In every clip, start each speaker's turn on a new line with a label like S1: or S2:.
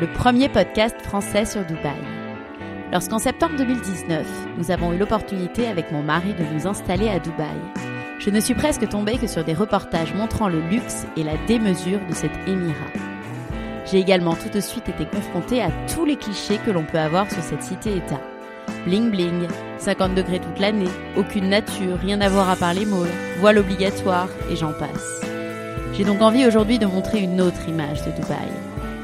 S1: le premier podcast français sur Dubaï. Lorsqu'en septembre 2019, nous avons eu l'opportunité avec mon mari de nous installer à Dubaï, je ne suis presque tombée que sur des reportages montrant le luxe et la démesure de cet émirat. J'ai également tout de suite été confrontée à tous les clichés que l'on peut avoir sur cette cité-État. Bling bling, 50 degrés toute l'année, aucune nature, rien à voir à part les malls, voile obligatoire et j'en passe. J'ai donc envie aujourd'hui de montrer une autre image de Dubaï,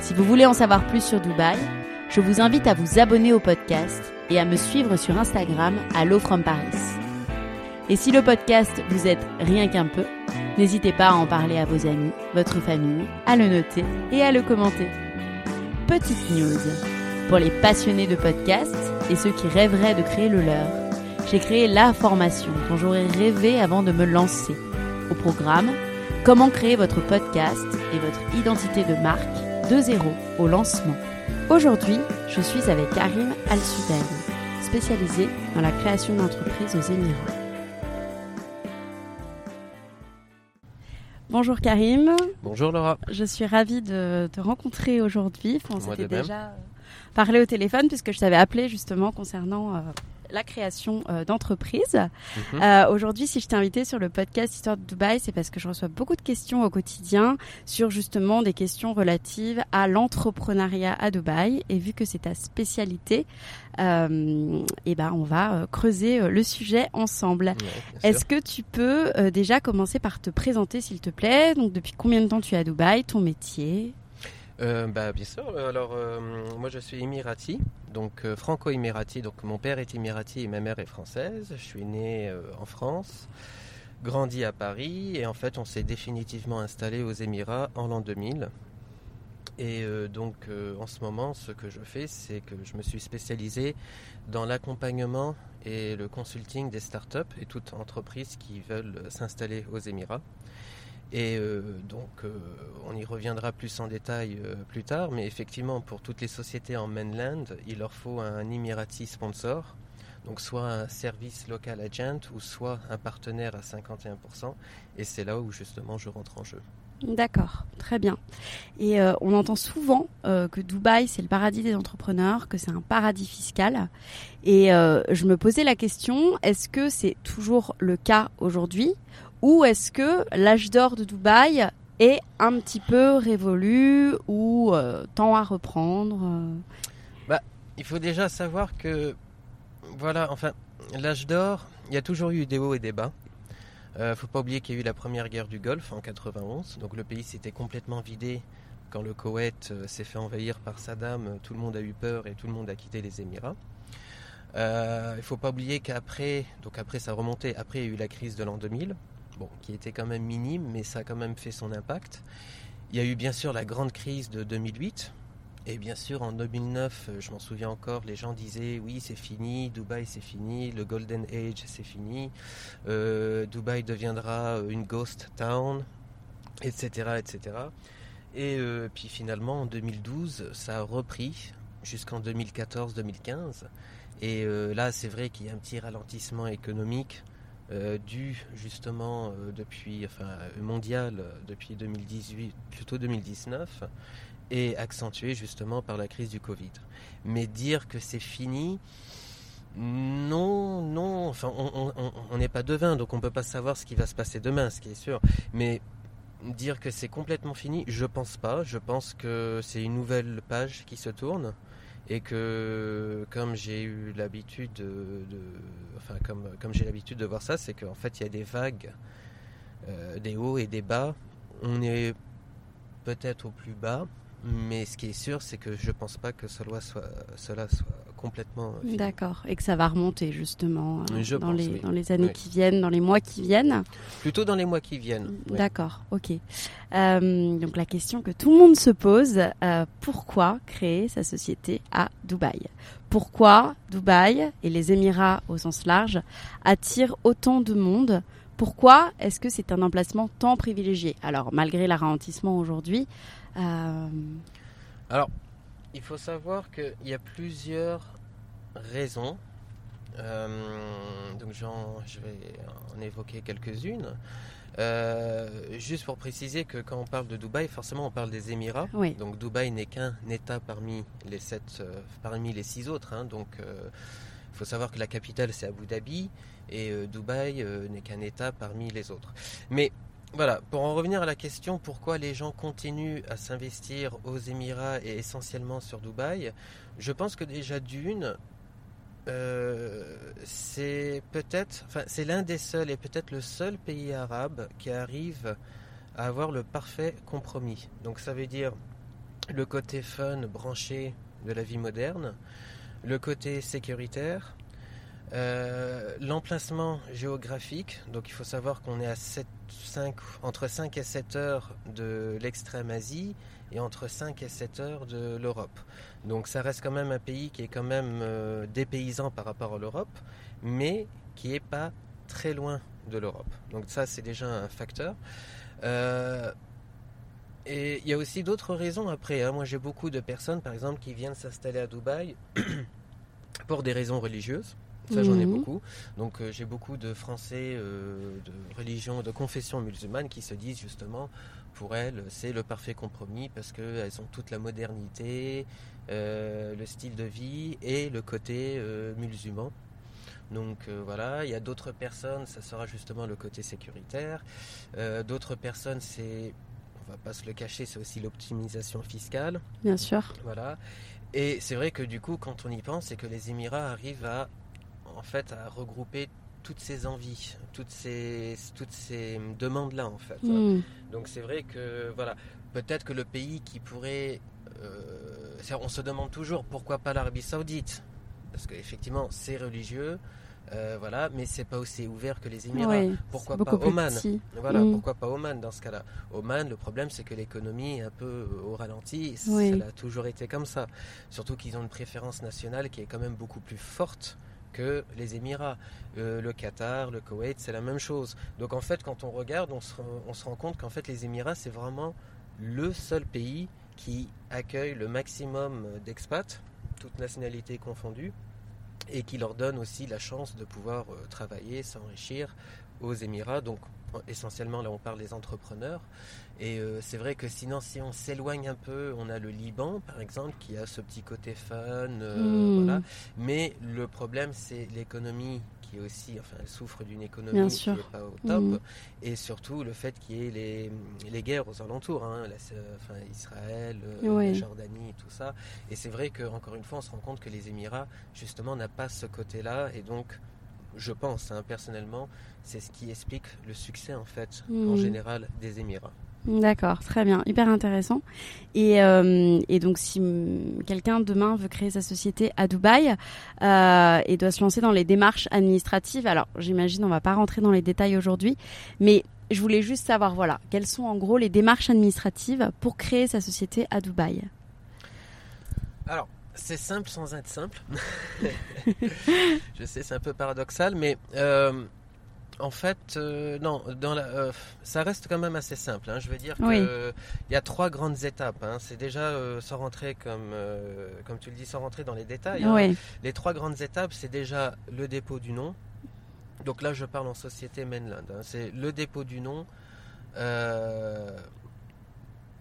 S1: Si vous voulez en savoir plus sur Dubaï, je vous invite à vous abonner au podcast et à me suivre sur Instagram à lowfromparis. Et si le podcast vous aide rien qu'un peu, n'hésitez pas à en parler à vos amis, votre famille, à le noter et à le commenter. Petite news. Pour les passionnés de podcasts et ceux qui rêveraient de créer le leur, j'ai créé la formation dont j'aurais rêvé avant de me lancer. Au programme, comment créer votre podcast et votre identité de marque de zéro au lancement. Aujourd'hui, je suis avec Karim Al-Sudaï, spécialisé dans la création d'entreprises aux Émirats. Bonjour Karim.
S2: Bonjour Laura.
S1: Je suis ravie de te rencontrer aujourd'hui. Enfin, on s'était déjà euh, parlé au téléphone puisque je t'avais appelé justement concernant euh, la création euh, d'entreprises.
S2: Mhm.
S1: Euh, aujourd'hui, si je t'ai invité sur le podcast Histoire de Dubaï, c'est parce que je reçois beaucoup de questions au quotidien sur justement des questions relatives à l'entrepreneuriat à Dubaï. Et vu que c'est ta spécialité, euh, eh ben, on va euh, creuser le sujet ensemble.
S2: Ouais,
S1: Est-ce que tu peux déjà commencer par te présenter, s'il te plaît? Donc, depuis combien de temps tu es à Dubaï, ton métier?
S2: Euh, bah, Bien sûr. Alors, euh, moi, je suis émirati, donc euh, franco-émirati. Donc, mon père est émirati et ma mère est française. Je suis né euh, en France, grandi à Paris et en fait, on s'est définitivement installé aux Émirats en l'an 2000. Et euh, donc, euh, en ce moment, ce que je fais, c'est que je me suis spécialisé dans l'accompagnement et le consulting des startups et toutes entreprises qui veulent euh, s'installer aux Émirats. Et euh, donc, euh, on y reviendra plus en détail euh, plus tard, mais effectivement, pour toutes les sociétés en mainland, il leur faut un Emirati sponsor, donc soit un service local agent ou soit un partenaire à 51%, et c'est là où justement je rentre en jeu.
S1: D'accord, très bien. Et on entend souvent que Dubaï, c'est le paradis des entrepreneurs, que c'est un paradis fiscal. Et je me posais la question, est-ce que c'est toujours le cas aujourd'hui ou est-ce que l'âge d'or de Dubaï est un petit peu révolu ou euh, tend à reprendre euh?
S2: Il faut déjà savoir que, voilà, enfin, l'âge d'or, il y a toujours eu des hauts et des bas. Euh, faut pas oublier qu'il y a eu la première guerre du Golfe en 91, donc le pays s'était complètement vidé quand le Koweït euh, s'est fait envahir par Saddam. Tout le monde a eu peur et tout le monde a quitté les Émirats. Euh, il faut pas oublier qu'après, donc après ça remontait, après il y a eu la crise de l'an 2000, qui était quand même minime, mais ça a quand même fait son impact. Il y a eu bien sûr la grande crise de 2008, et bien sûr, en 2009, euh, je m'en souviens encore, les gens disaient oui, c'est fini, Dubaï c'est fini, le Golden Age c'est fini, euh, Dubaï deviendra euh, une ghost town, etc., etc. Et puis finalement, en 2012, ça a repris jusqu'en 2014-2015. Et là, c'est vrai qu'il y a un petit ralentissement économique euh, dû justement depuis, enfin, mondial depuis 2018, plutôt 2019, et accentué justement par la crise du Covid. Mais dire que c'est fini, non, non, enfin, on n'est pas devin, donc on ne peut pas savoir ce qui va se passer demain, ce qui est sûr. Mais dire que c'est complètement fini, je pense pas. Je pense que c'est une nouvelle page qui se tourne et que comme j'ai eu l'habitude de, enfin comme j'ai l'habitude de voir ça, c'est qu'en fait il y a des vagues, euh, des hauts et des bas. On est peut-être au plus bas, mais ce qui est sûr, c'est que je pense pas que cela soit, cela soit complètement.
S1: D'accord, et que ça va remonter justement euh, dans, les, dans les années qui viennent, dans les mois qui viennent.
S2: Plutôt dans les mois qui viennent.
S1: D'accord, ok. Euh, donc la question que tout le monde se pose, euh, pourquoi créer sa société à Dubaï? Pourquoi Dubaï et les Émirats au sens large attirent autant de monde? Pourquoi est-ce que c'est un emplacement tant privilégié? Alors, malgré le ralentissement aujourd'hui,
S2: euh, Alors, il faut savoir qu'il y a plusieurs raisons. Euh, donc, je vais en évoquer quelques-unes. Euh, juste pour préciser que quand on parle de Dubaï, forcément on parle des Émirats. Donc Dubaï n'est qu'un État parmi les sept, parmi les six autres. Hein. Donc il faut savoir que la capitale c'est Abu Dhabi et Dubaï n'est qu'un État parmi les autres. Mais voilà, pour en revenir à la question pourquoi les gens continuent à s'investir aux Émirats et essentiellement sur Dubaï, je pense que déjà d'une, euh, c'est peut-être, enfin c'est l'un des seuls et peut-être le seul pays arabe qui arrive à avoir le parfait compromis. Donc ça veut dire le côté fun, branché de la vie moderne, le côté sécuritaire, euh, l'emplacement géographique, donc il faut savoir qu'on est à 7, 5, entre 5 et 7 heures de l'extrême Asie et entre 5 et 7 heures de l'Europe. Donc ça reste quand même un pays qui est quand même euh, dépaysant par rapport à l'Europe, mais qui n'est pas très loin de l'Europe. Donc ça c'est déjà un facteur. Euh, et il y a aussi d'autres raisons après. Hein. Moi j'ai beaucoup de personnes par exemple qui viennent s'installer à Dubaï pour des raisons religieuses. Ça, j'en ai mhm. beaucoup. Donc, euh, j'ai beaucoup de Français euh, de religion, de confession musulmane qui se disent justement, pour elles, c'est le parfait compromis parce qu'elles ont toute la modernité, euh, le style de vie et le côté musulman. Donc voilà, il y a d'autres personnes, ça sera justement le côté sécuritaire. d'autres personnes, c'est, on va pas se le cacher, c'est aussi l'optimisation fiscale.
S1: Bien sûr.
S2: Voilà. Et c'est vrai que du coup, quand on y pense, c'est que les Émirats arrivent à en fait à regrouper toutes ces envies, toutes ces, toutes ces demandes-là en fait. Hmm. Donc c'est vrai que voilà, peut-être que le pays qui pourrait, euh, on se demande toujours pourquoi pas l'Arabie Saoudite, parce qu'effectivement c'est religieux, euh, voilà, mais c'est pas aussi ouvert que les Émirats. pourquoi pas Oman Voilà, hmm. pourquoi pas Oman dans ce cas-là Oman, le problème c'est que l'économie est un peu au ralenti. Ça a toujours été comme ça. Surtout qu'ils ont une préférence nationale qui est quand même beaucoup plus forte que les Émirats. Euh, le Qatar, le Koweït, c'est la même chose. Donc en fait, quand on regarde, on se, rend compte qu'en fait, les Émirats, c'est vraiment le seul pays qui accueille le maximum d'expats, toutes nationalités confondues, et qui leur donne aussi la chance de pouvoir euh, travailler, s'enrichir aux Émirats. Donc essentiellement là on parle des entrepreneurs et euh, c'est vrai que sinon si on s'éloigne un peu on a le Liban par exemple qui a ce petit côté fun euh, hmm. voilà. mais le problème c'est l'économie qui est aussi enfin elle souffre d'une économie qui n'est pas au top hmm. et surtout le fait qu'il y ait les, les, guerres aux alentours hein, enfin, Israël euh, la Jordanie tout ça et c'est vrai que encore une fois on se rend compte que les Émirats justement n'a pas ce côté là et donc je pense hein, personnellement, c'est ce qui explique le succès en fait en hmm. général des Émirats.
S1: D'accord, très bien, hyper intéressant. Et, euh, donc, si quelqu'un demain veut créer sa société à Dubaï euh, et doit se lancer dans les démarches administratives, alors j'imagine on va pas rentrer dans les détails aujourd'hui, mais je voulais juste savoir, voilà, quelles sont en gros les démarches administratives pour créer sa société à Dubaï?
S2: Alors, c'est simple sans être simple. je sais, c'est un peu paradoxal, mais euh, En fait, euh, non, dans la, euh, ça reste quand même assez simple. hein. Je veux dire
S1: Oui.
S2: qu'il y a trois grandes étapes. hein. C'est déjà euh, sans rentrer, comme, euh, comme tu le dis, sans rentrer dans les détails. hein. Les trois grandes étapes, c'est déjà le dépôt du nom. Donc là, je parle en société mainland. hein. C'est le dépôt du nom, euh,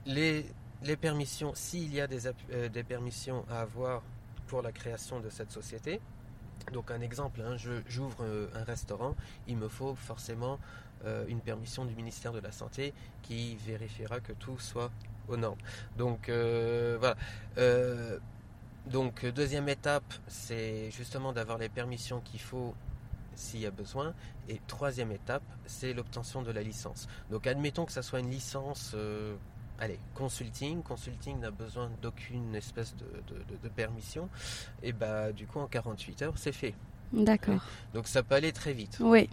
S2: les, les permissions, s'il y a des, euh, des permissions à avoir pour la création de cette société. Donc un exemple, hein, j'ouvre euh, un restaurant, il me faut forcément euh, une permission du ministère de la Santé qui vérifiera que tout soit aux normes. Donc voilà. Donc deuxième étape, c'est justement d'avoir les permissions qu'il faut s'il y a besoin. Et troisième étape, c'est l'obtention de la licence. Donc admettons que ça soit une licence, allez, consulting. Consulting n'a besoin d'aucune espèce de, de- de- permission. Et bah du coup en 48 heures, c'est fait.
S1: d'accord.
S2: Donc ça peut aller très vite.
S1: Oui.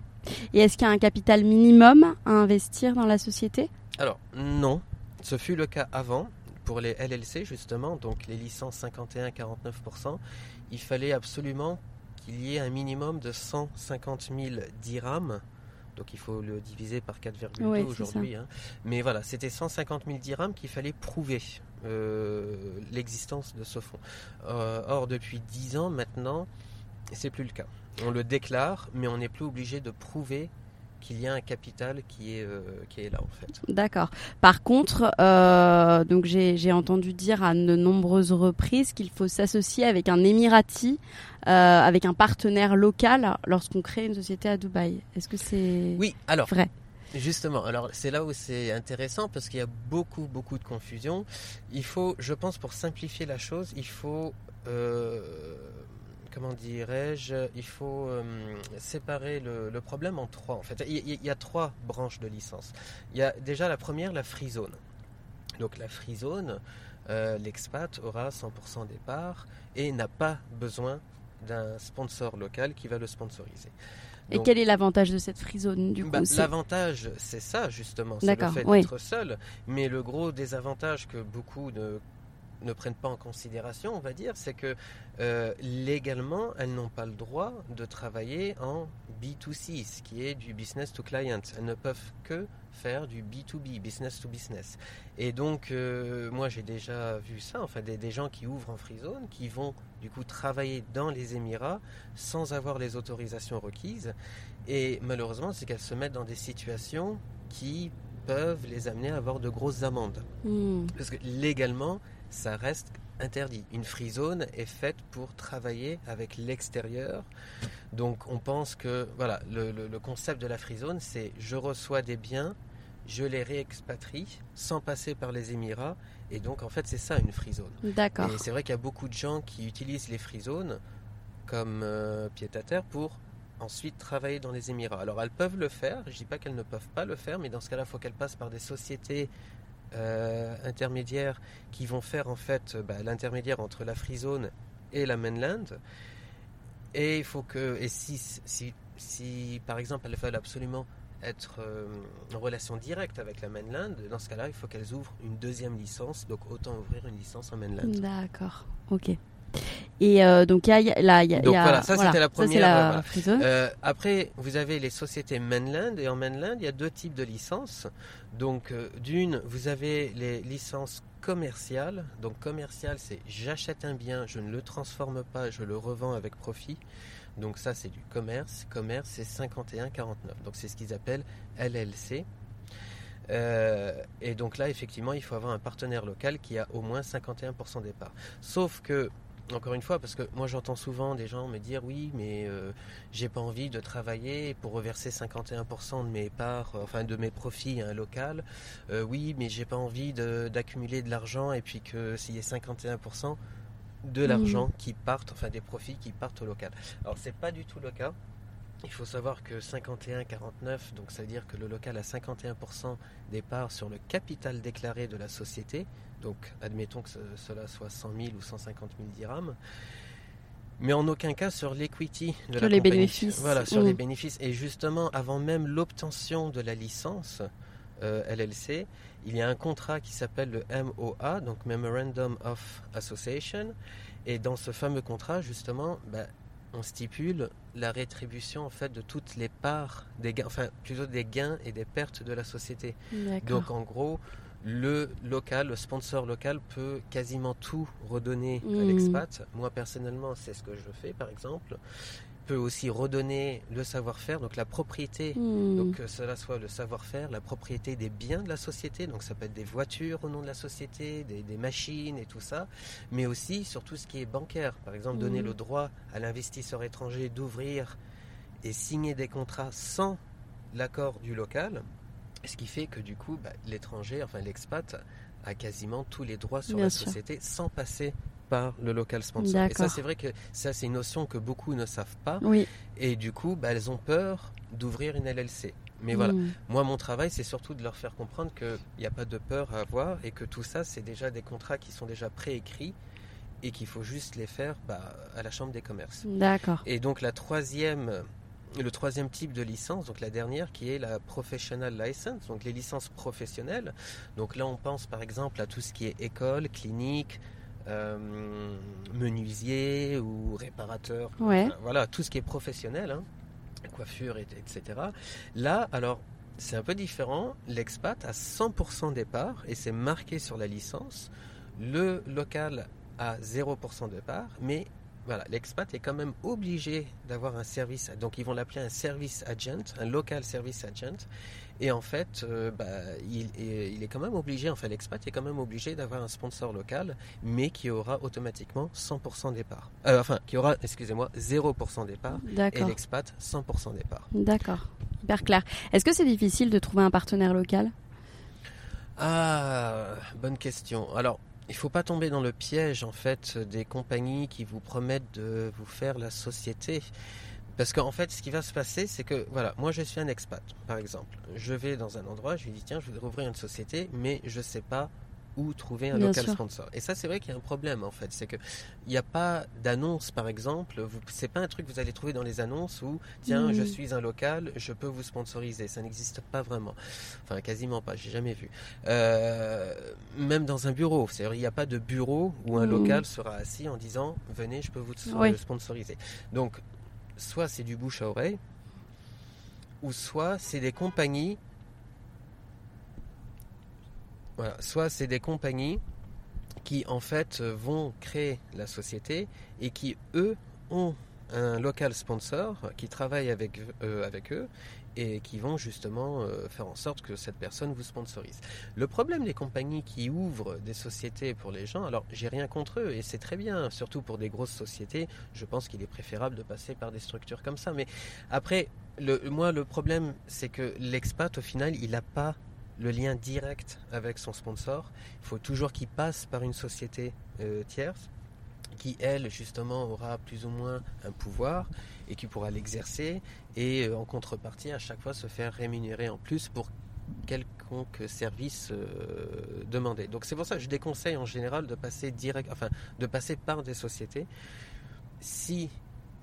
S1: Et est-ce qu'il y a un capital minimum à investir dans la société?
S2: Alors non, ce fut le cas avant. Pour les LLC justement, donc les licences 51-49%, il fallait absolument qu'il y ait un minimum de 150 000 dirhams. Donc il faut le diviser par 4,2
S1: Ouais, c'est
S2: aujourd'hui. hein. Mais voilà, c'était 150 000 dirhams qu'il fallait prouver euh, l'existence de ce fonds. Euh, or, depuis 10 ans maintenant, c'est plus le cas. On le déclare, mais on n'est plus obligé de prouver qu'il y a un capital qui est, euh, qui est là en fait.
S1: D'accord. Par contre, euh, donc j'ai entendu dire à de nombreuses reprises qu'il faut s'associer avec un Émirati, euh, avec un partenaire local lorsqu'on crée une société à Dubaï. Est-ce que c'est
S2: Oui, alors
S1: vrai?
S2: Justement, alors c'est là où c'est intéressant parce qu'il y a beaucoup, beaucoup de confusion. Il faut, je pense, pour simplifier la chose, il faut, comment dirais-je, il faut euh, séparer le, le problème en trois. En fait, il, y a trois branches de licence. Il y a déjà la première, la free zone. Donc la free zone, euh, l'expat aura 100% des parts et n'a pas besoin d'un sponsor local qui va le sponsoriser.
S1: Et quel est l'avantage de cette free zone du coup?
S2: Bah, L'avantage, c'est ça justement, c'est le fait
S1: oui.
S2: d'être seul. Mais le gros désavantage que beaucoup ne, ne prennent pas en considération, on va dire, c'est que euh, légalement, elles n'ont pas le droit de travailler en B2C, ce qui est du business to client. Elles ne peuvent que faire du B2B, business to business. Et donc, euh, moi, j'ai déjà vu ça, enfin, des, des gens qui ouvrent en free zone, qui vont du coup travailler dans les Émirats sans avoir les autorisations requises. Et malheureusement, c'est qu'elles se mettent dans des situations qui peuvent les amener à avoir de grosses amendes.
S1: Hmm.
S2: Parce que légalement, ça reste interdit. Une free zone est faite pour travailler avec l'extérieur. Donc on pense que voilà, le, le- le concept de la free zone, c'est je reçois des biens, je les réexpatrie sans passer par les Émirats. Et donc en fait, c'est ça une free zone.
S1: D'accord.
S2: Et c'est vrai qu'il y a beaucoup de gens qui utilisent les free zones comme euh, pied-à-terre pour ensuite travailler dans les Émirats. Alors elles peuvent le faire, je dis pas qu'elles ne peuvent pas le faire, mais dans ce cas-là, il faut qu'elles passent par des sociétés euh, intermédiaires qui vont faire en fait euh, bah, l'intermédiaire entre la free zone et la mainland. Et il faut que, et si, si, si par exemple elles veulent absolument être euh, en relation directe avec la mainland, dans ce cas-là, il faut qu'elles ouvrent une deuxième licence, donc autant ouvrir une licence en mainland.
S1: D'accord. Ok. Et euh, donc il y a, là, y a,
S2: Donc
S1: il y a-
S2: voilà, ça, c'était la première,
S1: la
S2: euh, voilà. Euh, après, vous avez les sociétés mainland et en mainland, il y a deux types de licences. Donc, euh, d'une, vous avez les licences commerciales. Donc, commercial, c'est j'achète un bien, je ne le transforme pas, je le revends avec profit. Donc, ça, c'est du commerce. Commerce, c'est 51,49. Donc, c'est ce qu'ils appellent LLC. Euh, et donc là, effectivement, il faut avoir un partenaire local qui a au moins 51% des parts. Sauf que, encore une fois, parce que moi j'entends souvent des gens me dire oui, mais euh, j'ai pas envie de travailler pour reverser 51% de mes parts, euh, enfin de mes profits à un local. Euh, oui, mais j'ai pas envie de- d'accumuler de, l'argent et puis que s'il y ait 51% de l'argent qui partent, enfin des profits qui partent au local. Alors c'est pas du tout le cas. Il faut savoir que 51-49, donc ça veut dire que le local a 51% des parts sur le capital déclaré de la société. Donc admettons que ce- cela soit 100 000 ou 150 000 dirhams. Mais en aucun cas sur l'equity de
S1: Sur
S2: la
S1: les
S2: compagnie.
S1: bénéfices.
S2: Voilà, sur
S1: Mm.
S2: les bénéfices. Et justement, avant même l'obtention de la licence euh, LLC, il y a un contrat qui s'appelle le MOA, donc Memorandum of Association. Et dans ce fameux contrat, justement, bah, on stipule la rétribution en fait de toutes les parts des gains, enfin plutôt des gains et des pertes de la société. Donc en gros, le local, le sponsor local peut quasiment tout redonner à
S1: Mm.
S2: l'expat. Moi personnellement, c'est ce que je fais par exemple. Peut aussi redonner le savoir-faire, donc la propriété
S1: Hmm.
S2: donc que cela soit le savoir-faire, la propriété des biens de la société, donc ça peut être des voitures au nom de la société, des, des machines et tout ça, mais aussi sur tout ce qui est bancaire. Par exemple, donner
S1: Mhm.
S2: le droit à l'investisseur étranger d'ouvrir et signer des contrats sans l'accord du local, ce qui fait que du coup, bah, l'étranger, enfin l'expat, a quasiment tous les droits sur
S1: Bien
S2: la
S1: sûr.
S2: société sans passer par le local sponsor. Et ça, c'est vrai que ça, c'est une notion que beaucoup ne savent pas.
S1: Oui.
S2: Et du coup, bah, elles ont peur d'ouvrir une LLC. Mais voilà,
S1: Hmm.
S2: moi, mon travail, c'est surtout de leur faire comprendre qu'il n'y a pas de peur à avoir et que tout ça, c'est déjà des contrats qui sont déjà préécrits et qu'il faut juste les faire bah, à la Chambre des commerces.
S1: D'accord.
S2: Et donc, la troisième, le troisième type de licence, donc la dernière, qui est la Professional License, donc les licences professionnelles. Donc là, on pense par exemple à tout ce qui est école, clinique, euh, menuisier ou réparateur.
S1: Ouais.
S2: Enfin, voilà, tout ce qui est professionnel, hein, coiffure, et- etc. Là, alors, c'est un peu différent. L'expat a 100% des parts et c'est marqué sur la licence. Le local a 0% de parts, mais voilà, l'expat est quand même obligé d'avoir un service. Donc, ils vont l'appeler un service agent, un local service agent. Et en fait, euh, bah, il, est, il est quand même obligé, enfin l'expat est quand même obligé d'avoir un sponsor local, mais qui aura automatiquement 100% des parts. Euh, enfin, qui aura, excusez-moi, 0% des parts et
S1: D'accord.
S2: l'expat 100% des parts.
S1: D'accord. Hyper clair. Est-ce que c'est difficile de trouver un partenaire local?
S2: Ah, bonne question. Alors, il faut pas tomber dans le piège en fait des compagnies qui vous promettent de vous faire la société. Parce qu'en fait, ce qui va se passer, c'est que, voilà, moi je suis un expat, par exemple. Je vais dans un endroit, je lui dis, tiens, je voudrais ouvrir une société, mais je sais pas où trouver un
S1: Bien
S2: local
S1: sûr.
S2: sponsor. Et ça, c'est vrai qu'il y a un problème, en fait. C'est que il n'y a pas d'annonce, par exemple. C'est pas un truc que vous allez trouver dans les annonces où, tiens, je suis un local, je peux vous sponsoriser. Ça n'existe pas vraiment. Enfin, quasiment pas, j'ai jamais vu. Euh, même dans un bureau, c'est-à-dire il n'y a pas de bureau où un
S1: Mhm.
S2: local sera assis en disant venez, je peux vous
S1: Oui.
S2: euh, sponsoriser. Donc, soit c'est du bouche à oreille, ou soit c'est des compagnies. Soit c'est des compagnies qui en fait vont créer la société et qui eux ont un local sponsor qui travaille avec, euh, avec eux et qui vont justement euh, faire en sorte que cette personne vous sponsorise. Le problème des compagnies qui ouvrent des sociétés pour les gens, alors j'ai rien contre eux et c'est très bien, surtout pour des grosses sociétés, je pense qu'il est préférable de passer par des structures comme ça. Mais après, le, moi le problème c'est que l'expat au final il n'a pas le lien direct avec son sponsor. Il faut toujours qu'il passe par une société euh, tierce qui, elle, justement, aura plus ou moins un pouvoir et qui pourra l'exercer et euh, en contrepartie, à chaque fois, se faire rémunérer en plus pour quelconque service euh, demandé. Donc c'est pour ça que je déconseille en général de passer direct, enfin, de passer par des sociétés. Si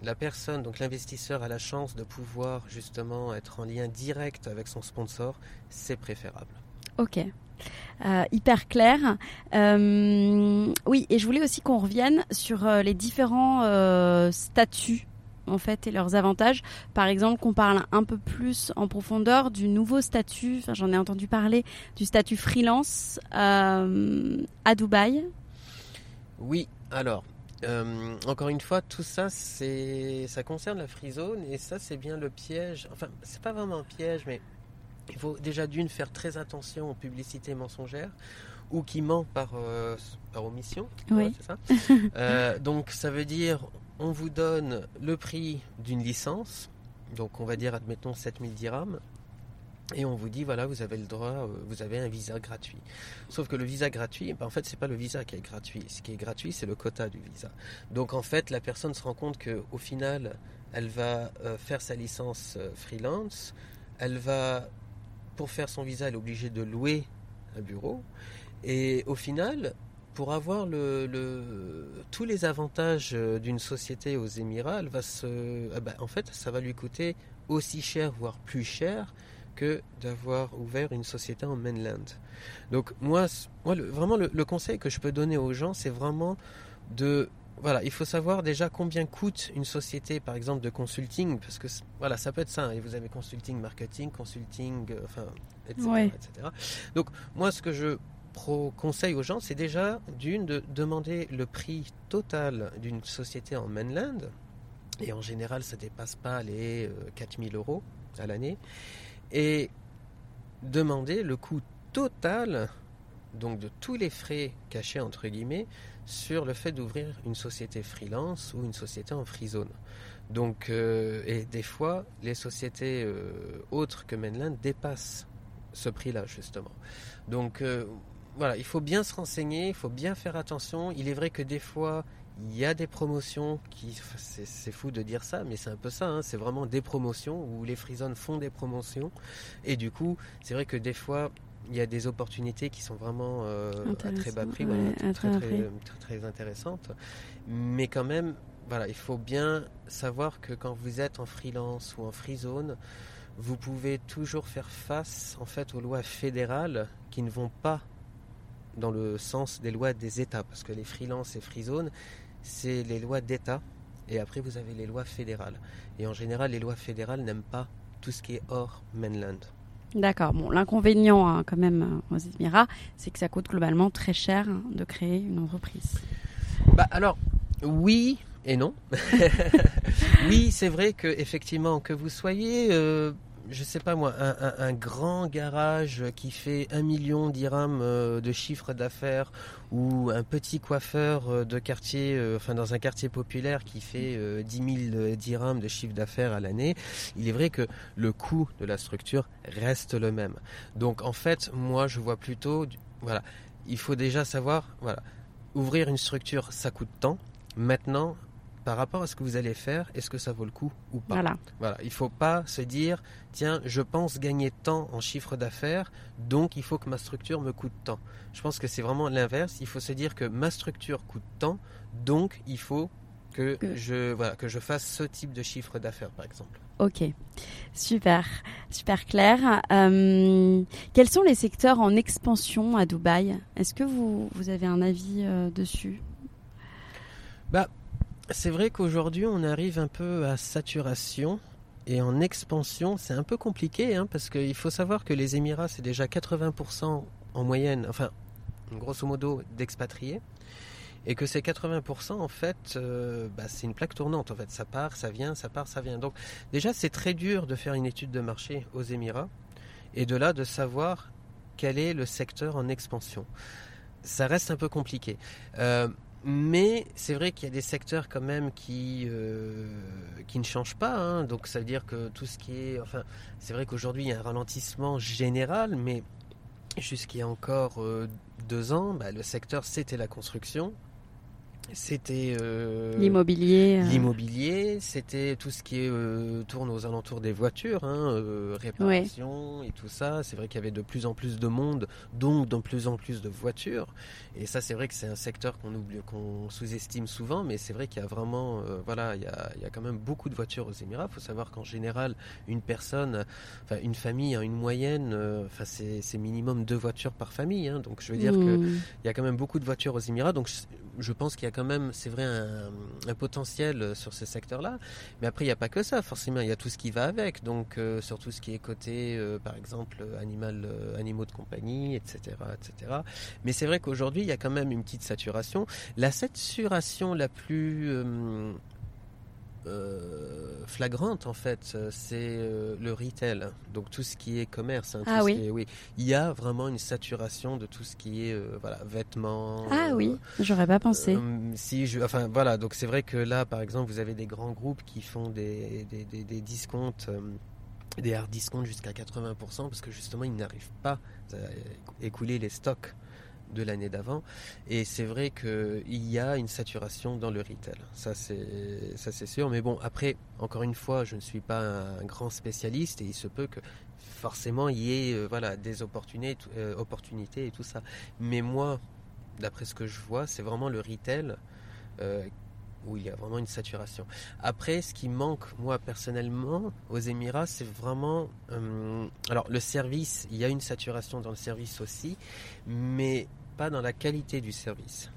S2: la personne, donc l'investisseur, a la chance de pouvoir justement être en lien direct avec son sponsor, c'est préférable.
S1: Ok. Euh, hyper clair. Euh, oui, et je voulais aussi qu'on revienne sur euh, les différents euh, statuts en fait et leurs avantages. Par exemple, qu'on parle un peu plus en profondeur du nouveau statut. Enfin, j'en ai entendu parler du statut freelance à Dubaï.
S2: Oui, alors, euh, encore une fois, tout ça, c'est, ça concerne la free zone et ça, c'est bien le piège. Enfin, c'est pas vraiment un piège, mais il faut déjà d'une faire très attention aux publicités mensongères ou qui ment par, euh, par omission.
S1: Oui.
S2: Ça. Euh, donc, ça veut dire, on vous donne le prix d'une licence. Donc, on va dire, admettons, 7000 dirhams. Et on vous dit, voilà, vous avez le droit, euh, vous avez un visa gratuit. Sauf que le visa gratuit, ben, en fait, c'est pas le visa qui est gratuit. Ce qui est gratuit, c'est le quota du visa. Donc, en fait, la personne se rend compte qu'au final, elle va euh, faire sa licence euh, freelance. Elle va, pour faire son visa, elle est obligée de louer un bureau. Et au final, pour avoir le, tous les avantages d'une société aux Émirats, elle va se, ah ben, en fait, ça va lui coûter aussi cher, voire plus cher, que d'avoir ouvert une société en mainland. Donc moi, c- moi le- vraiment le, le conseil que je peux donner aux gens, c'est vraiment de voilà, il faut savoir déjà combien coûte une société, par exemple, de consulting, parce que voilà, ça peut être ça. Et hein. vous avez consulting, marketing, consulting, euh, enfin, etc., etc. Donc, moi, ce que je conseille aux gens, c'est déjà d'une de demander le prix total d'une société en mainland. Et en général, ça dépasse pas les 4000 euh, euros à l'année. Et demander le coût total, donc de tous les frais cachés entre guillemets, sur le fait d'ouvrir une société freelance ou une société en free zone. Donc, euh, et des fois, les sociétés euh, autres que Mainland dépassent ce prix-là justement. Donc voilà, il faut bien se renseigner, il faut bien faire attention. Il est vrai que des fois, il y a des promotions qui, c'est fou de dire ça, mais c'est un peu ça. Hein. c'est vraiment des promotions où les zones font des promotions, et du coup, c'est vrai que des fois, il y a des opportunités qui sont vraiment euh, à très bas prix, très, très, très, intéressantes. Mais quand même, voilà, il faut bien savoir que quand vous êtes en freelance ou en free zone, vous pouvez toujours faire face en fait aux lois fédérales qui ne vont pas dans le sens des lois des États, parce que les freelances et free zones, c'est les lois d'État, et après vous avez les lois fédérales. Et en général, les lois fédérales n'aiment pas tout ce qui est hors mainland.
S1: D'accord. Bon, l'inconvénient hein, quand même aux Émirats, c'est que ça coûte globalement très cher de créer une entreprise.
S2: Bah alors, oui et non. oui, c'est vrai que effectivement que vous soyez euh, je sais pas moi, un, grand garage qui fait un million dirhams euh, de chiffre d'affaires ou un petit coiffeur euh, de quartier, euh, enfin dans un quartier populaire qui fait 10 000 dirhams de chiffre d'affaires à l'année, il est vrai que le coût de la structure reste le même. Donc en fait, moi je vois plutôt, voilà, il faut déjà savoir, voilà, ouvrir une structure, ça coûte tant. Maintenant, par rapport à ce que vous allez faire, est-ce que ça vaut le coup ou pas
S1: Voilà.
S2: Voilà. Il ne faut pas se dire, tiens, je pense gagner tant en chiffre d'affaires, donc il faut que ma structure me coûte tant. Je pense que c'est vraiment l'inverse. Il faut se dire que ma structure coûte tant, donc il faut que, Je, voilà, que je fasse ce type de chiffre d'affaires, par exemple.
S1: Ok, super, super clair. Euh, quels sont les secteurs en expansion à Dubaï? Est-ce que vous, vous avez un avis euh, dessus?
S2: Bah, c'est vrai qu'aujourd'hui, on arrive un peu à saturation. Et en expansion, c'est un peu compliqué, hein, parce qu'il faut savoir que les Émirats, c'est déjà 80% en moyenne, enfin, grosso modo, d'expatriés. Et que ces 80%, en fait, euh, bah, c'est une plaque tournante. Ça part, ça vient, ça part, ça vient. Donc, déjà, c'est très dur de faire une étude de marché aux Émirats. Et de là, de savoir quel est le secteur en expansion. Ça reste un peu compliqué. Euh, mais c'est vrai qu'il y a des secteurs quand même qui, euh, qui ne changent pas. Hein. Donc ça veut dire que tout ce qui est... Enfin, c'est vrai qu'aujourd'hui il y a un ralentissement général, mais jusqu'il y a encore euh, deux ans, bah, le secteur c'était la construction. C'était
S1: euh, l'immobilier.
S2: Euh. L'immobilier, c'était tout ce qui est, euh, tourne aux alentours des voitures, hein, réparation et tout ça. C'est vrai qu'il y avait de plus en plus de monde, donc de plus en plus de voitures. Et ça, c'est vrai que c'est un secteur qu'on oublie, qu'on sous-estime souvent, mais c'est vrai qu'il y a vraiment, voilà, il y a, il y a, quand même beaucoup de voitures aux Émirats. Il faut savoir qu'en général, une personne, enfin une famille, hein, une moyenne, enfin c'est minimum deux voitures par famille. Hein. donc je veux dire que qu'il y a quand même beaucoup de voitures aux Émirats. Donc je pense qu'il y a quand même, c'est vrai, un, potentiel sur ce secteur-là. Mais après, il n'y a pas que ça, forcément. Il y a tout ce qui va avec. Donc, euh, sur tout ce qui est côté, euh, par exemple, animal, euh, animaux de compagnie, etc. etc. Mais c'est vrai qu'aujourd'hui, il y a quand même une petite saturation. La saturation la plus euh, flagrante en fait, c'est euh, le retail, donc tout ce qui est commerce. Hein,
S1: ah oui.
S2: oui. Il y a vraiment une saturation de tout ce qui est euh, voilà vêtements.
S1: Ah oui, j'aurais pas pensé.
S2: si je, enfin voilà, donc c'est vrai que là, par exemple, vous avez des grands groupes qui font des des, des, des discounts des hard discounts jusqu'à 80% parce que justement ils n'arrivent pas à écouler les stocks de l'année d'avant. Et c'est vrai qu'il y a une saturation dans le retail. Ça, c'est, sûr. Mais bon, après, encore une fois, je ne suis pas un grand spécialiste et il se peut que forcément il y ait euh, voilà, des opportunités, euh, opportunités et tout ça. Mais moi, d'après ce que je vois, c'est vraiment le retail euh, où il y a vraiment une saturation. Après, ce qui manque, moi personnellement, aux Émirats, c'est vraiment... alors, le service, il y a une saturation dans le service aussi, mais pas dans la qualité du service.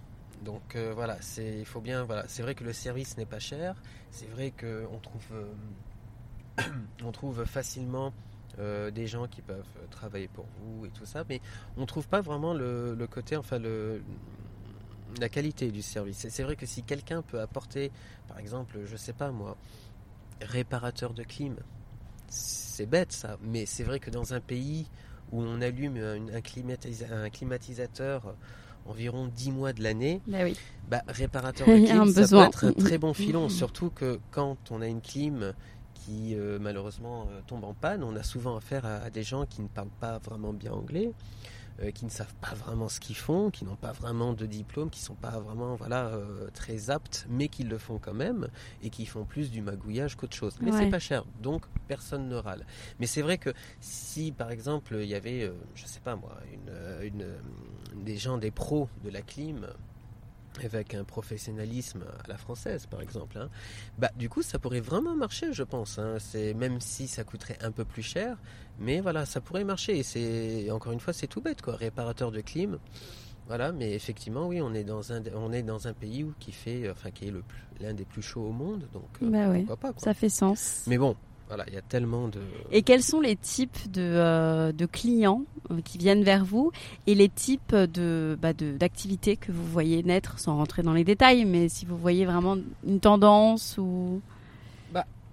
S2: Donc euh, voilà, c'est faut bien voilà, c'est vrai que le service n'est pas cher, c'est vrai que on trouve euh, on trouve facilement euh, des gens qui peuvent travailler pour vous et tout ça, mais on trouve pas vraiment le, le côté enfin le la qualité du service. C'est vrai que si quelqu'un peut apporter, par exemple, je sais pas moi, réparateur de clim, c'est bête ça, mais c'est vrai que dans un pays où on allume un, un climatisa- un climatisateur environ 10 mois de l'année,
S1: Bah oui.
S2: bah, réparateur de clim, ça
S1: besoin.
S2: peut être un très bon filon, surtout que quand on a une clim qui euh, malheureusement euh, tombe en panne, on a souvent affaire à, à des gens qui ne parlent pas vraiment bien anglais, euh, qui ne savent pas vraiment ce qu'ils font, qui n'ont pas vraiment de diplôme, qui sont pas vraiment voilà euh, très aptes, mais qui le font quand même et qui font plus du magouillage qu'autre chose. Mais
S1: Ouais.
S2: c'est pas cher, donc personne ne râle. Mais c'est vrai que si par exemple il y avait, euh, je sais pas moi, une, une, des gens, des pros de la clim avec un professionnalisme à la française par exemple, hein, bah du coup ça pourrait vraiment marcher je pense. hein. C'est même si ça coûterait un peu plus cher, mais voilà ça pourrait marcher. Et c'est encore une fois c'est tout bête quoi, réparateur de clim. Voilà, mais effectivement oui on est dans un on est dans un pays où qui fait enfin qui est l'un des plus chauds au monde donc euh,
S1: Bah ouais.
S2: pourquoi pas quoi.
S1: Ça fait sens.
S2: Mais bon voilà il y a tellement de
S1: Et quels sont les types de, euh, de clients euh, qui viennent vers vous et les types de, bah, de- d'activités que vous voyez naître, sans rentrer dans les détails, mais si vous voyez vraiment une tendance ou...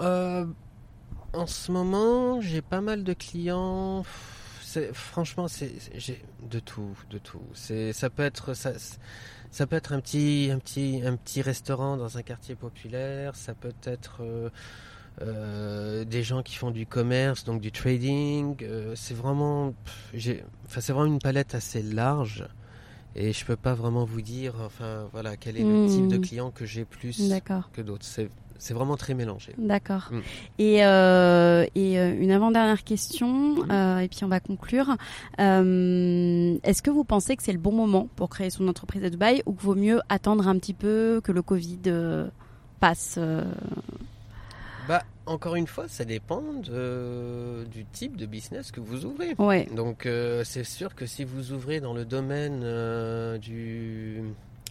S2: Euh, en ce moment, j'ai pas mal de clients. Franchement, c'est, c'est- j'ai de tout, de tout. C'est, ça peut être, ça, ça peut être un petit, un petit, un petit restaurant dans un quartier populaire. Ça peut être euh, des gens qui font du commerce, donc du trading. Euh, c'est vraiment, enfin, c'est vraiment une palette assez large. Et je peux pas vraiment vous dire, enfin, voilà, quel est le
S1: Hmm.
S2: type de client que j'ai plus que d'autres. C'est, vraiment très mélangé.
S1: D'accord.
S2: Mm.
S1: Et, euh, et une avant-dernière question, euh, et puis on va conclure. Euh, Est-ce que vous pensez que c'est le bon moment pour créer son entreprise à Dubaï ou qu'il vaut mieux attendre un petit peu que le Covid passe
S2: Bah, encore une fois, ça dépend de- du type de business que vous ouvrez.
S1: Ouais.
S2: Donc, euh, c'est sûr que si vous ouvrez dans le domaine euh, du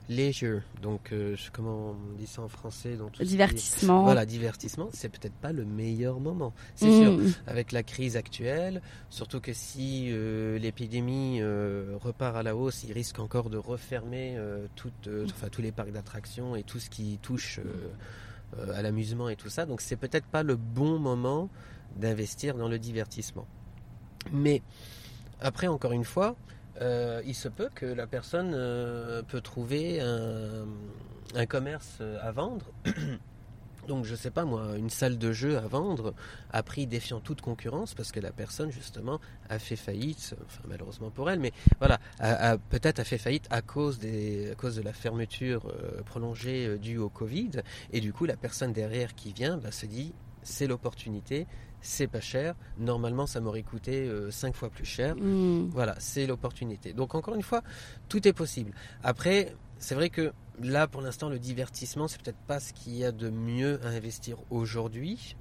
S2: leisure, donc euh, comment on dit ça en français tout qui
S1: Divertissement.
S2: Voilà, divertissement, c'est peut-être pas le meilleur moment. C'est
S1: Mm.
S2: sûr, avec la crise actuelle, surtout que si euh, l'épidémie euh, repart à la hausse, il risque encore de refermer toutes, enfin, tous les parcs d'attractions et tout ce qui touche euh, à l'amusement et tout ça. Donc c'est peut-être pas le bon moment d'investir dans le divertissement. Mais après, encore une fois, euh, il se peut que la personne euh, peut trouver un, commerce à vendre. Donc je sais pas moi, une salle de jeu à vendre à prix défiant toute concurrence parce que la personne justement a fait faillite, enfin malheureusement pour elle, mais voilà, a- a- peut-être a fait faillite à cause, des, à cause de la fermeture euh, prolongée euh, due au Covid et du coup la personne derrière qui vient bah, se dit c'est l'opportunité, c'est pas cher, normalement ça m'aurait coûté euh, cinq fois plus cher,
S1: Mm.
S2: voilà, c'est l'opportunité. Donc encore une fois, tout est possible. Après, c'est vrai que là, pour l'instant, le divertissement, c'est peut-être pas ce qu'il y a de mieux à investir aujourd'hui,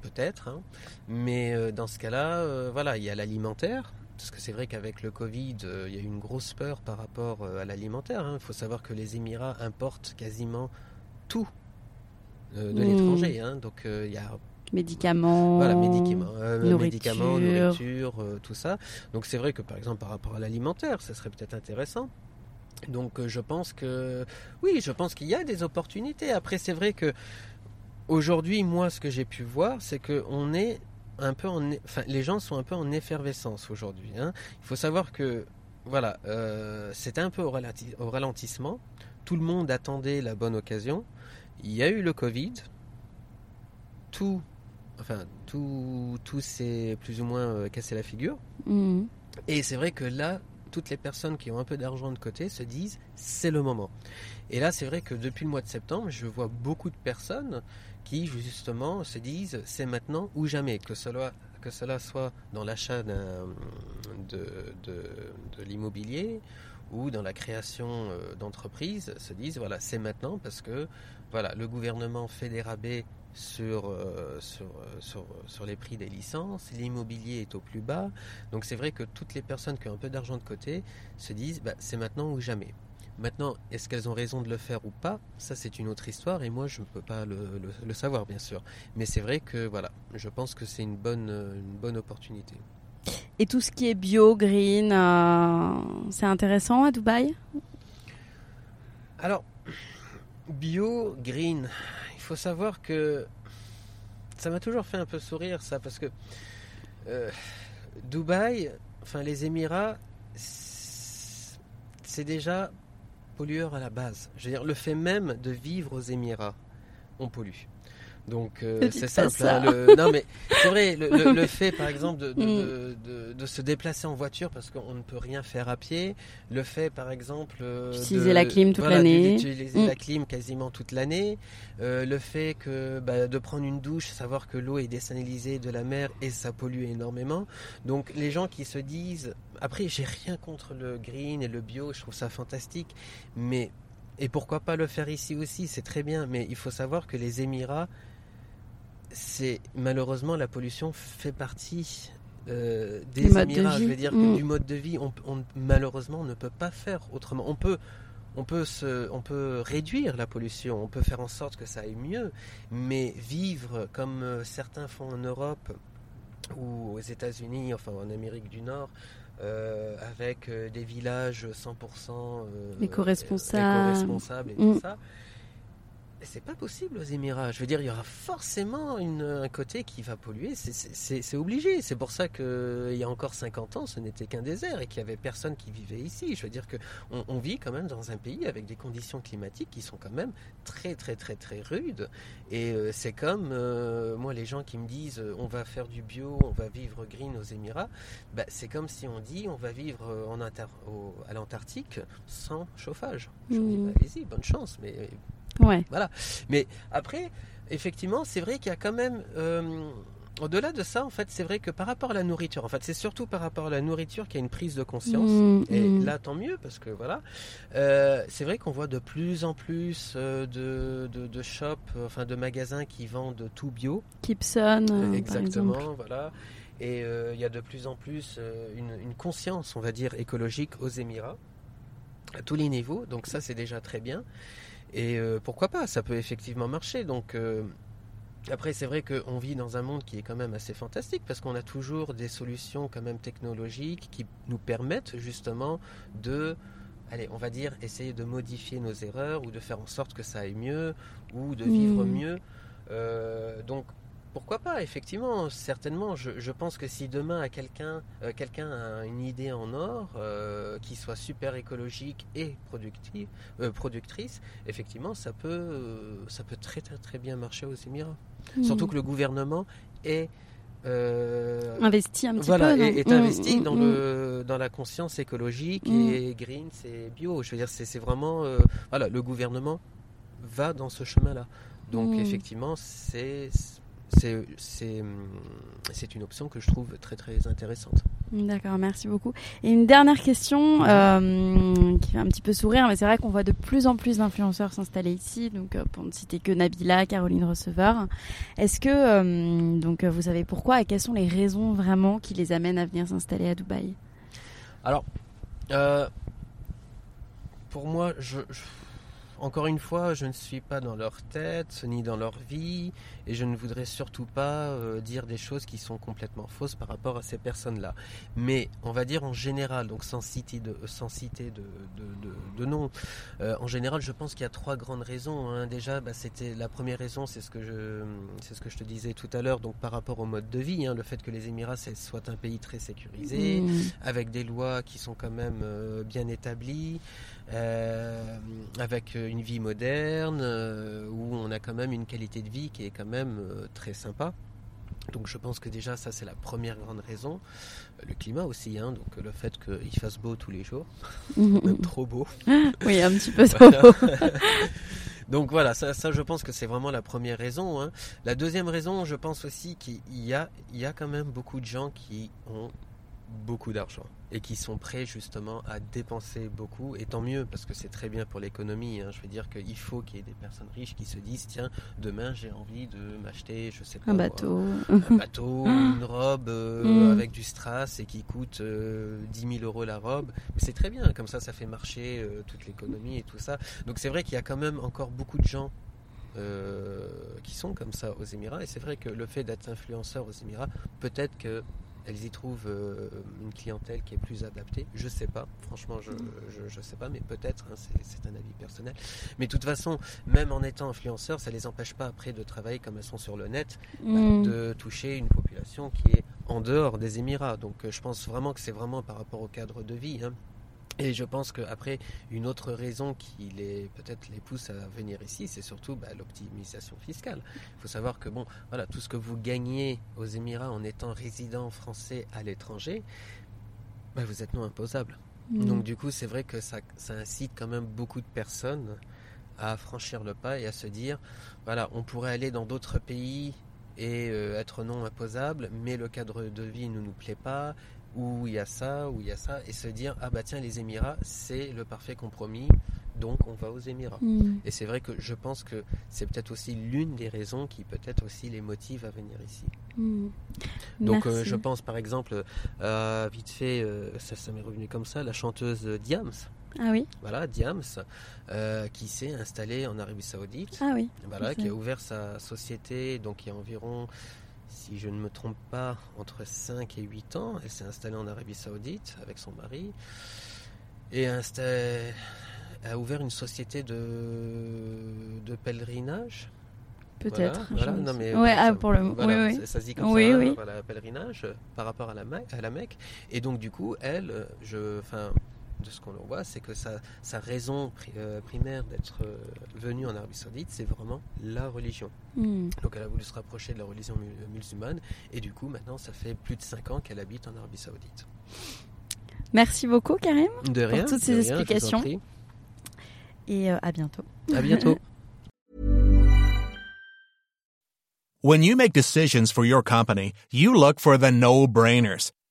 S2: peut-être. hein. Mais euh, dans ce cas-là, euh, voilà, il y a l'alimentaire. Parce que c'est vrai qu'avec le Covid, euh, il y a eu une grosse peur par rapport à l'alimentaire. hein. Il faut savoir que les Émirats importent quasiment tout de
S1: Mm.
S2: l'étranger. hein. Donc il y a
S1: Médicaments.
S2: voilà, médicaments, euh,
S1: nourriture.
S2: médicaments, nourriture, euh, tout ça. Donc c'est vrai que par exemple par rapport à l'alimentaire, ça serait peut-être intéressant. Donc euh, je pense que oui, je pense qu'il y a des opportunités. Après c'est vrai que aujourd'hui, moi, ce que j'ai pu voir, c'est que on est un peu en, enfin, les gens sont un peu en effervescence aujourd'hui. hein. Il faut savoir que voilà, euh, c'était un peu au, ralenti- au ralentissement. Tout le monde attendait la bonne occasion. Il y a eu le Covid. Tout, enfin, tout, tout s'est plus ou moins euh, cassé la figure.
S1: Mm.
S2: Et c'est vrai que là, toutes les personnes qui ont un peu d'argent de côté se disent c'est le moment. Et là, c'est vrai que depuis le mois de septembre, je vois beaucoup de personnes qui justement se disent c'est maintenant ou jamais, que cela, soit dans l'achat de l'immobilier ou dans la création euh, d'entreprises, se disent voilà c'est maintenant parce que voilà le gouvernement fait des rabais sur, euh, sur, euh, sur, sur les prix des licences, l'immobilier est au plus bas, donc c'est vrai que toutes les personnes qui ont un peu d'argent de côté se disent bah, c'est maintenant ou jamais. Maintenant, est-ce qu'elles ont raison de le faire ou pas? Ça, c'est une autre histoire et moi, je ne peux pas le, le- le savoir, bien sûr. Mais c'est vrai que, voilà, je pense que c'est une bonne, euh, une bonne opportunité.
S1: Et tout ce qui est bio, green, euh, c'est intéressant à Dubaï?
S2: Alors, bio, green, faut savoir que ça m'a toujours fait un peu sourire ça parce que euh, Dubaï, enfin les Émirats, c'est déjà pollueur à la base. Je veux dire, le fait même de vivre aux Émirats, on pollue. Donc euh, c'est simple. hein, le- Non mais c'est vrai, le, le- le fait par exemple de, de-
S1: Mm.
S2: de- se déplacer en voiture parce qu'on ne peut rien faire à pied, le fait par exemple euh,
S1: D'utiliser la clim toute
S2: voilà,
S1: l'année.
S2: d'utiliser
S1: Mm.
S2: la clim quasiment toute l'année, euh, le fait que bah, de prendre une douche, savoir que l'eau est désalinisée de la mer et ça pollue énormément. Donc les gens qui se disent, après j'ai rien contre le green et le bio, je trouve ça fantastique, mais et pourquoi pas le faire ici aussi, c'est très bien, mais il faut savoir que les Émirats, c'est malheureusement la pollution fait partie euh, des
S1: de
S2: Émirats. Je veux dire
S1: Mm.
S2: que du mode de vie, on, on- malheureusement on ne peut pas faire autrement. On peut on peut, se, on peut réduire la pollution, on peut faire en sorte que ça aille mieux, mais vivre comme euh, certains font en Europe ou aux États-Unis, enfin en Amérique du Nord, euh, avec des villages 100% euh,
S1: Éco-responsables.
S2: et
S1: Mm.
S2: tout ça. C'est pas possible aux Émirats. Je veux dire, il y aura forcément une- un côté qui va polluer. C'est- obligé. C'est pour ça qu'il y a encore 50 ans, ce n'était qu'un désert et qu'il n'y avait personne qui vivait ici. Je veux dire qu'on on vit quand même dans un pays avec des conditions climatiques qui sont quand même très, très, très, très rudes. Et euh, c'est comme, euh, moi, les gens qui me disent euh, on va faire du bio, on va vivre green aux Émirats, bah, c'est comme si on dit on va vivre en Antar- au- à l'Antarctique sans chauffage. Je me dis, bah, allez-y, bonne chance. Mais
S1: Ouais.
S2: mais après, effectivement, c'est vrai qu'il y a quand même. euh, au-delà de ça, en fait, c'est vrai que par rapport à la nourriture, en fait, c'est surtout par rapport à la nourriture qu'il y a une prise de conscience.
S1: Mm,
S2: Et
S1: mm.
S2: là, tant mieux, parce que voilà. Euh, c'est vrai qu'on voit de plus en plus euh, de, de, de shops, enfin de magasins qui vendent tout bio.
S1: Gibson, euh,
S2: Exactement, voilà. Et il y a de plus en plus une, une conscience, on va dire, écologique aux Émirats, à tous les niveaux. Donc ça, c'est déjà très bien. Et euh, pourquoi pas Ça peut effectivement marcher. Donc euh, après, c'est vrai qu'on vit dans un monde qui est quand même assez fantastique parce qu'on a toujours des solutions quand même technologiques qui nous permettent justement de allez, on va dire, essayer de modifier nos erreurs ou de faire en sorte que ça aille mieux ou de vivre
S1: Mm.
S2: mieux. Euh, donc, pourquoi pas, effectivement, certainement. Je, je pense que si demain à quelqu'un euh, quelqu'un a une idée en or euh, qui soit super écologique et productive, euh, productrice, effectivement, ça peut, ça peut très, très très bien marcher aux Émirats.
S1: Mm.
S2: Surtout que le gouvernement est
S1: Investi un petit
S2: voilà,
S1: peu.
S2: est, est
S1: Mm,
S2: investi
S1: mm,
S2: dans,
S1: mm.
S2: le, dans la conscience écologique et green, c'est bio. Je veux dire, c'est c'est vraiment. voilà, le gouvernement va dans ce chemin-là. Donc, effectivement, c'est. C'est hum, c'est une option que je trouve très très intéressante.
S1: D'accord, merci beaucoup. Et une dernière question euh, qui fait un petit peu sourire, mais c'est vrai qu'on voit de plus en plus d'influenceurs s'installer ici. Donc, euh, pour ne citer que Nabila, Caroline Receveur, est-ce que euh, donc euh, vous savez pourquoi et quelles sont les raisons vraiment qui les amènent à venir s'installer à Dubaï?
S2: Alors, pour moi, je, je- encore une fois, je ne suis pas dans leur tête ni dans leur vie, et je ne voudrais surtout pas euh, dire des choses qui sont complètement fausses par rapport à ces personnes-là. Mais on va dire en général, donc sans citer de, sans citer de, de, de- de nom, euh, en général, je pense qu'il y a trois grandes raisons. hein. Déjà, bah, c'était la première raison, c'est ce que je, c'est ce que je te disais tout à l'heure, donc par rapport au mode de vie, hein, le fait que les Émirats soient un pays très sécurisé
S1: Mm.
S2: avec des lois qui sont quand même euh, bien établies, avec une vie moderne, où on a quand même une qualité de vie qui est quand même euh, très sympa. Donc je pense que déjà ça c'est la première grande raison. Euh, Le climat aussi, hein, donc le fait qu'il fasse beau tous les jours, même trop beau.
S1: oui, un petit peu trop.
S2: Voilà. Donc voilà, ça, ça, je pense que c'est vraiment la première raison. hein. La deuxième raison, je pense aussi qu'il y a, il y a quand même beaucoup de gens qui ont beaucoup d'argent et qui sont prêts justement à dépenser beaucoup. Et tant mieux, parce que c'est très bien pour l'économie. hein. Je veux dire qu'il faut qu'il y ait des personnes riches qui se disent tiens, demain j'ai envie de m'acheter, je sais pas,
S1: Un bateau.
S2: un bateau, une robe euh,
S1: Mm.
S2: avec du strass et qui coûte euh, 10 000 euros la robe. Mais c'est très bien, comme ça, ça fait marcher euh, toute l'économie et tout ça. Donc c'est vrai qu'il y a quand même encore beaucoup de gens euh, qui sont comme ça aux Émirats. Et c'est vrai que le fait d'être influenceur aux Émirats, peut-être que elles y trouvent euh, une clientèle qui est plus adaptée. Je sais pas, franchement, je, je, je sais pas, mais peut-être, hein, c'est, c'est un avis personnel. Mais de toute façon, même en étant influenceur, ça les empêche pas après de travailler comme elles sont sur le net, bah,
S1: Mm.
S2: de toucher une population qui est en dehors des Émirats. Donc euh, je pense vraiment que c'est vraiment par rapport au cadre de vie. hein. Et je pense qu'après, une autre raison qui les peut-être les pousse à venir ici, c'est surtout bah, l'optimisation fiscale. Il faut savoir que bon, voilà, tout ce que vous gagnez aux Émirats en étant résident français à l'étranger, bah, vous êtes non imposable.
S1: Mm.
S2: Donc du coup, c'est vrai que ça, ça incite quand même beaucoup de personnes à franchir le pas et à se dire, voilà, on pourrait aller dans d'autres pays et euh, être non imposable, mais le cadre de vie ne nous plaît pas, ou il y a ça, ou il y a ça, et se dire, ah bah tiens, les Émirats, c'est le parfait compromis, donc on va aux Émirats.
S1: Mm.
S2: Et c'est vrai que je pense que c'est peut-être aussi l'une des raisons qui peut-être aussi les motive à venir ici.
S1: Mm.
S2: Donc euh, je pense par exemple, euh, vite fait, euh, ça, ça m'est revenu comme ça, la chanteuse Diams,
S1: Ah oui,
S2: voilà, Diams, euh, qui s'est installée en Arabie Saoudite,
S1: ah oui.
S2: voilà, qui a ouvert sa société, donc il y a environ, si je ne me trompe pas, entre 5 et 8 ans, elle s'est installée en Arabie Saoudite avec son mari, et a ouvert une société de, de pèlerinage.
S1: Peut-être.
S2: Voilà, non, mais
S1: ouais, ah, pour le.
S2: voilà,
S1: oui, oui.
S2: Ça, se dit comme
S1: Oui,
S2: ça,
S1: oui.
S2: voilà, pèlerinage euh, par rapport à la, Mecque, à la Mecque. Et donc, du coup, elle, euh, je, enfin, de ce qu'on en voit, c'est que sa, sa raison pri- euh, primaire d'être euh, venue en Arabie Saoudite, c'est vraiment la religion.
S1: Mm.
S2: Donc, elle a voulu se rapprocher de la religion mu- musulmane. Et du coup, maintenant, ça fait plus de 5 ans qu'elle habite en Arabie Saoudite.
S1: Merci beaucoup, Karim.
S2: De rien.
S1: toutes
S2: de
S1: ces
S2: rien, je vous en
S1: explications.
S2: prie.
S1: Et euh, à bientôt.
S2: À bientôt.
S3: When you make decisions for your company, you look for the no-brainers.